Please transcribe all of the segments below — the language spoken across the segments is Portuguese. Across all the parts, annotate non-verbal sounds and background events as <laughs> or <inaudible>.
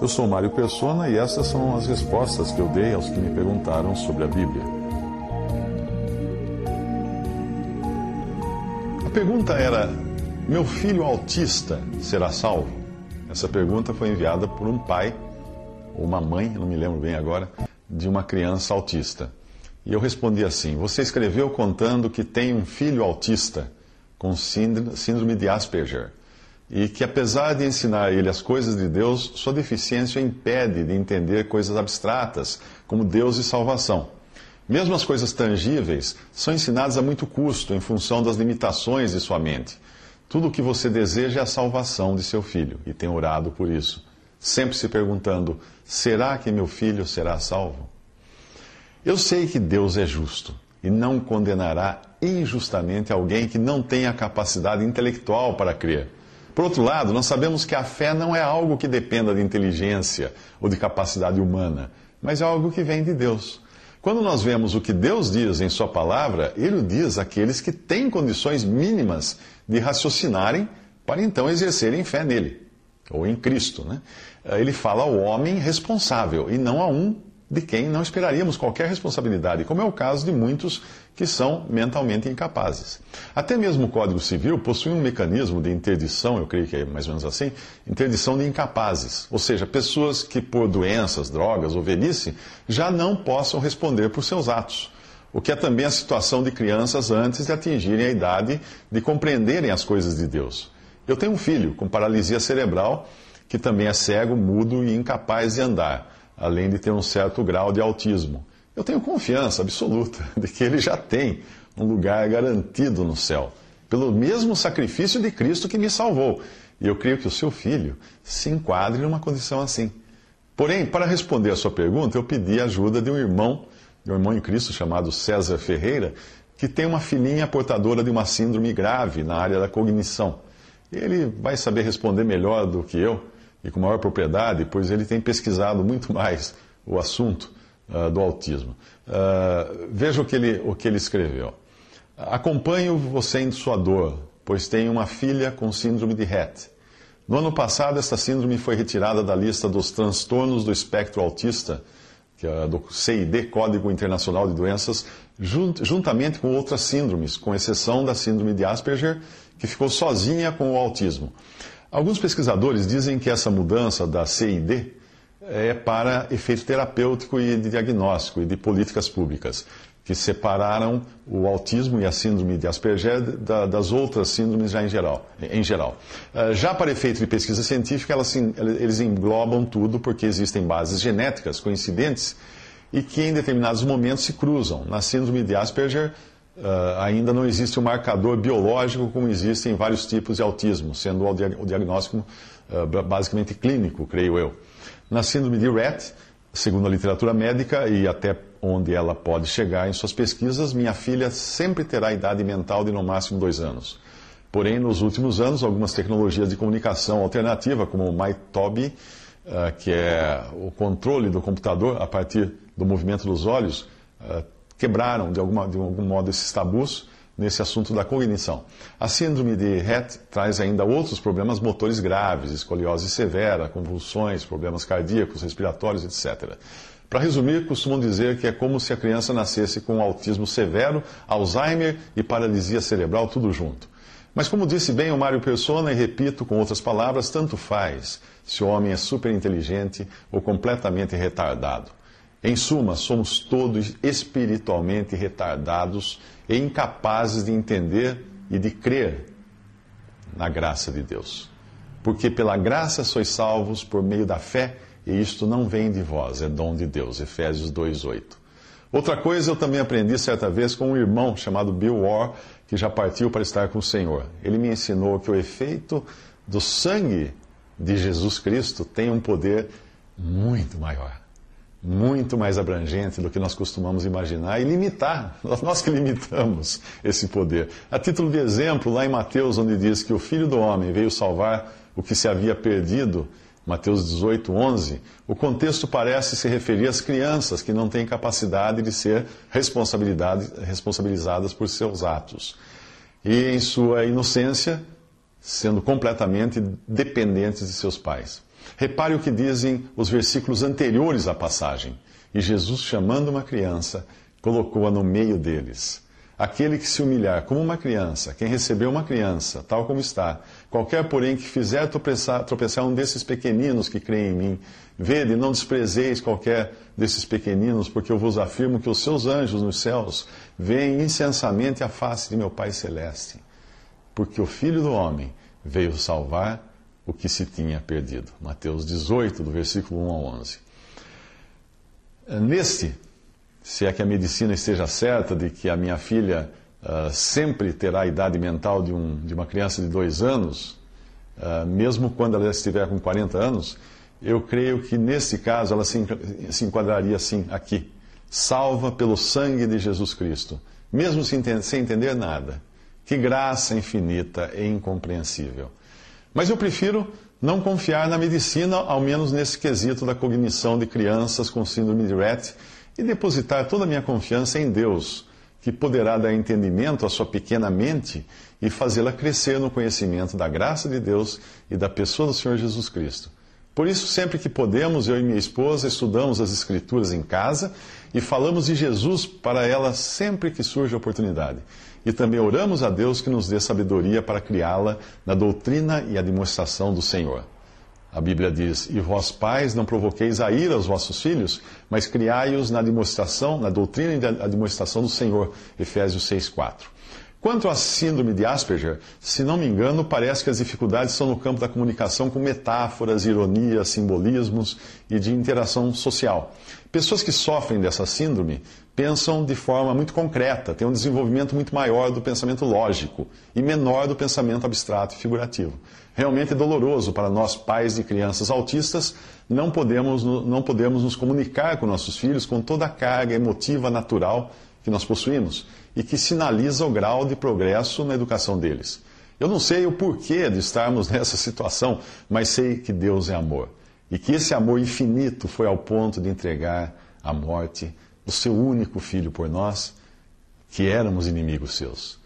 Eu sou Mário Persona e essas são as respostas que eu dei aos que me perguntaram sobre a Bíblia. A pergunta era: Meu filho autista será salvo? Essa pergunta foi enviada por um pai ou uma mãe, não me lembro bem agora, de uma criança autista. E eu respondi assim: Você escreveu contando que tem um filho autista com síndrome de Asperger e que, apesar de ensinar a ele as coisas de Deus, sua deficiência o impede de entender coisas abstratas, como Deus e salvação. Mesmo as coisas tangíveis são ensinadas a muito custo em função das limitações de sua mente. Tudo o que você deseja é a salvação de seu filho e tem orado por isso, sempre se perguntando: será que meu filho será salvo? Eu sei que Deus é justo e não condenará injustamente alguém que não tem a capacidade intelectual para crer. Por outro lado, nós sabemos que a fé não é algo que dependa de inteligência ou de capacidade humana, mas é algo que vem de Deus. Quando nós vemos o que Deus diz em Sua palavra, Ele o diz àqueles que têm condições mínimas de raciocinarem para então exercerem fé nele, ou em Cristo. Né? Ele fala ao homem responsável e não a um de quem não esperaríamos qualquer responsabilidade, como é o caso de muitos que são mentalmente incapazes. Até mesmo o Código Civil possui um mecanismo de interdição, eu creio que é mais ou menos assim, interdição de incapazes, ou seja, pessoas que por doenças, drogas ou velhice já não possam responder por seus atos. O que é também a situação de crianças antes de atingirem a idade de compreenderem as coisas de Deus. Eu tenho um filho com paralisia cerebral que também é cego, mudo e incapaz de andar além de ter um certo grau de autismo. Eu tenho confiança absoluta <laughs> de que ele já tem um lugar garantido no céu, pelo mesmo sacrifício de Cristo que me salvou. E eu creio que o seu filho se enquadre numa condição assim. Porém, para responder a sua pergunta, eu pedi a ajuda de um irmão, de um irmão em Cristo chamado César Ferreira, que tem uma filhinha portadora de uma síndrome grave na área da cognição. Ele vai saber responder melhor do que eu e com maior propriedade, pois ele tem pesquisado muito mais o assunto uh, do autismo. Uh, veja o que, ele, o que ele escreveu. Acompanho você em sua dor, pois tenho uma filha com síndrome de Rett. No ano passado, esta síndrome foi retirada da lista dos transtornos do espectro autista, que é do CID, Código Internacional de Doenças, juntamente com outras síndromes, com exceção da síndrome de Asperger, que ficou sozinha com o autismo. Alguns pesquisadores dizem que essa mudança da CID é para efeito terapêutico e de diagnóstico e de políticas públicas, que separaram o autismo e a síndrome de Asperger das outras síndromes já em geral. Em geral. Ah, já para efeito de pesquisa científica, eles englobam tudo porque existem bases genéticas coincidentes e que em determinados momentos se cruzam. Na síndrome de Asperger, Uh, ainda não existe um marcador biológico como existe em vários tipos de autismo, sendo o diagnóstico uh, basicamente clínico, creio eu. Na síndrome de Rett, segundo a literatura médica e até onde ela pode chegar em suas pesquisas, minha filha sempre terá idade mental de no máximo dois anos. Porém, nos últimos anos, algumas tecnologias de comunicação alternativa, como o MyToby, uh, que é o controle do computador a partir do movimento dos olhos, quebraram de, alguma, de algum modo esses tabus nesse assunto da cognição. A síndrome de Rett traz ainda outros problemas motores graves, escoliose severa, convulsões, problemas cardíacos, respiratórios, etc. Para resumir, costumam dizer que é como se a criança nascesse com autismo severo, Alzheimer e paralisia cerebral tudo junto. Mas como disse bem o Mário Persona, e repito com outras palavras, tanto faz se o homem é super inteligente ou completamente retardado. Em suma, somos todos espiritualmente retardados e incapazes de entender e de crer na graça de Deus. Porque pela graça sois salvos por meio da fé, e isto não vem de vós, é dom de Deus. Efésios 2:8. Outra coisa eu também aprendi certa vez com um irmão chamado Bill Orr, que já partiu para estar com o Senhor. Ele me ensinou que o efeito do sangue de Jesus Cristo tem um poder muito maior muito mais abrangente do que nós costumamos imaginar e limitar. <laughs> Nós que limitamos esse poder. A título de exemplo, lá em Mateus, onde diz que o Filho do Homem veio salvar o que se havia perdido, Mateus 18, 11, o contexto parece se referir às crianças que não têm capacidade de ser responsabilizadas por seus atos. E em sua inocência, sendo completamente dependentes de seus pais. Repare o que dizem os versículos anteriores à passagem. E Jesus, chamando uma criança, colocou-a no meio deles. Aquele que se humilhar como uma criança, quem recebeu uma criança, tal como está, qualquer, porém, que fizer tropeçar, tropeçar um desses pequeninos que creem em mim, vede, não desprezeis qualquer desses pequeninos, porque eu vos afirmo que os seus anjos nos céus veem incensamente a face de meu Pai Celeste. Porque o Filho do Homem veio salvar o que se tinha perdido. Mateus 18, do versículo 1 ao 11. Neste se é que a medicina esteja certa de que a minha filha uh, sempre terá a idade mental de, um, de uma criança de dois anos, uh, mesmo quando ela estiver com 40 anos, eu creio que nesse caso ela se, se enquadraria assim, aqui. Salva pelo sangue de Jesus Cristo, mesmo sem entender nada. Que graça infinita e incompreensível. Mas eu prefiro não confiar na medicina, ao menos nesse quesito da cognição de crianças com síndrome de Rett e depositar toda a minha confiança em Deus, que poderá dar entendimento à sua pequena mente e fazê-la crescer no conhecimento da graça de Deus e da pessoa do Senhor Jesus Cristo. Por isso, sempre que podemos, eu e minha esposa estudamos as Escrituras em casa e falamos de Jesus para ela sempre que surge a oportunidade. E também oramos a Deus que nos dê sabedoria para criá-la na doutrina e a demonstração do Senhor. A Bíblia diz: E vós, pais, não provoqueis a ira aos vossos filhos, mas criai-os na demonstração, na doutrina e na demonstração do Senhor. Efésios 6, 4. Quanto à síndrome de Asperger, se não me engano, parece que as dificuldades são no campo da comunicação com metáforas, ironias, simbolismos e de interação social. Pessoas que sofrem dessa síndrome pensam de forma muito concreta, têm um desenvolvimento muito maior do pensamento lógico e menor do pensamento abstrato e figurativo. Realmente é doloroso para nós, pais de crianças autistas, não podemos, não podemos nos comunicar com nossos filhos com toda a carga emotiva natural que nós possuímos e que sinaliza o grau de progresso na educação deles. Eu não sei o porquê de estarmos <laughs> nessa situação, mas sei que Deus é amor e que esse amor infinito foi ao ponto de entregar a morte o seu único filho por nós, que éramos inimigos seus.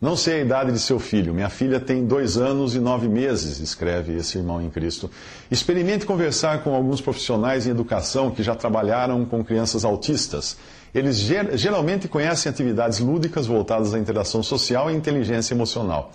Não sei a idade de seu filho. Minha filha tem dois anos e nove meses, escreve esse irmão em Cristo. Experimente conversar com alguns profissionais em educação que já trabalharam com crianças autistas. Eles geralmente conhecem atividades lúdicas voltadas à interação social e inteligência emocional.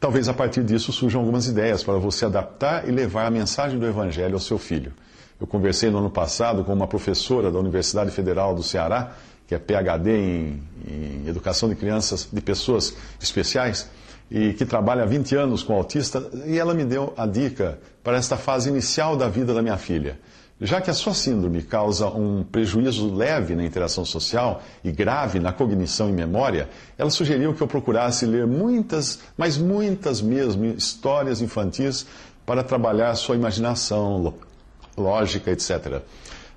Talvez a partir disso surjam algumas ideias para você adaptar e levar a mensagem do Evangelho ao seu filho. Eu conversei no ano passado com uma professora da Universidade Federal do Ceará, que é PhD em, em Educação de Crianças, de Pessoas Especiais, e que trabalha há 20 anos com autista, e ela me deu a dica para esta fase inicial da vida da minha filha. Já que a sua síndrome causa um prejuízo leve na interação social e grave na cognição e memória, ela sugeriu que eu procurasse ler muitas, mas muitas mesmo, histórias infantis para trabalhar sua imaginação, lógica, etc.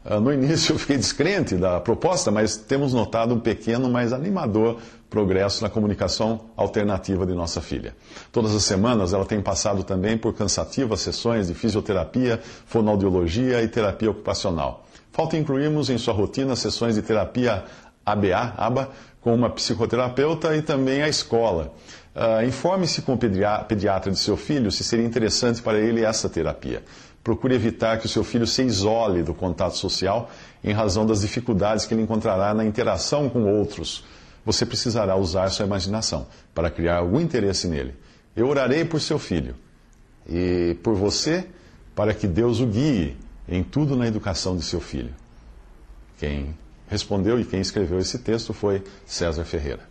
Ah, no início eu fiquei descrente da proposta, mas temos notado um pequeno, mas animador progresso na comunicação alternativa de nossa filha. Todas as semanas ela tem passado também por cansativas sessões de fisioterapia, fonoaudiologia e terapia ocupacional. Falta incluirmos em sua rotina sessões de terapia ABA, ABA, com uma psicoterapeuta e também a escola. Uh, Informe-se com o pediatra de seu filho se seria interessante para ele essa terapia. Procure evitar que o seu filho se isole do contato social em razão das dificuldades que ele encontrará na interação com outros. Você precisará usar sua imaginação para criar algum interesse nele. Eu orarei por seu filho e por você para que Deus o guie em tudo na educação de seu filho. Quem respondeu e quem escreveu esse texto foi César Ferreira.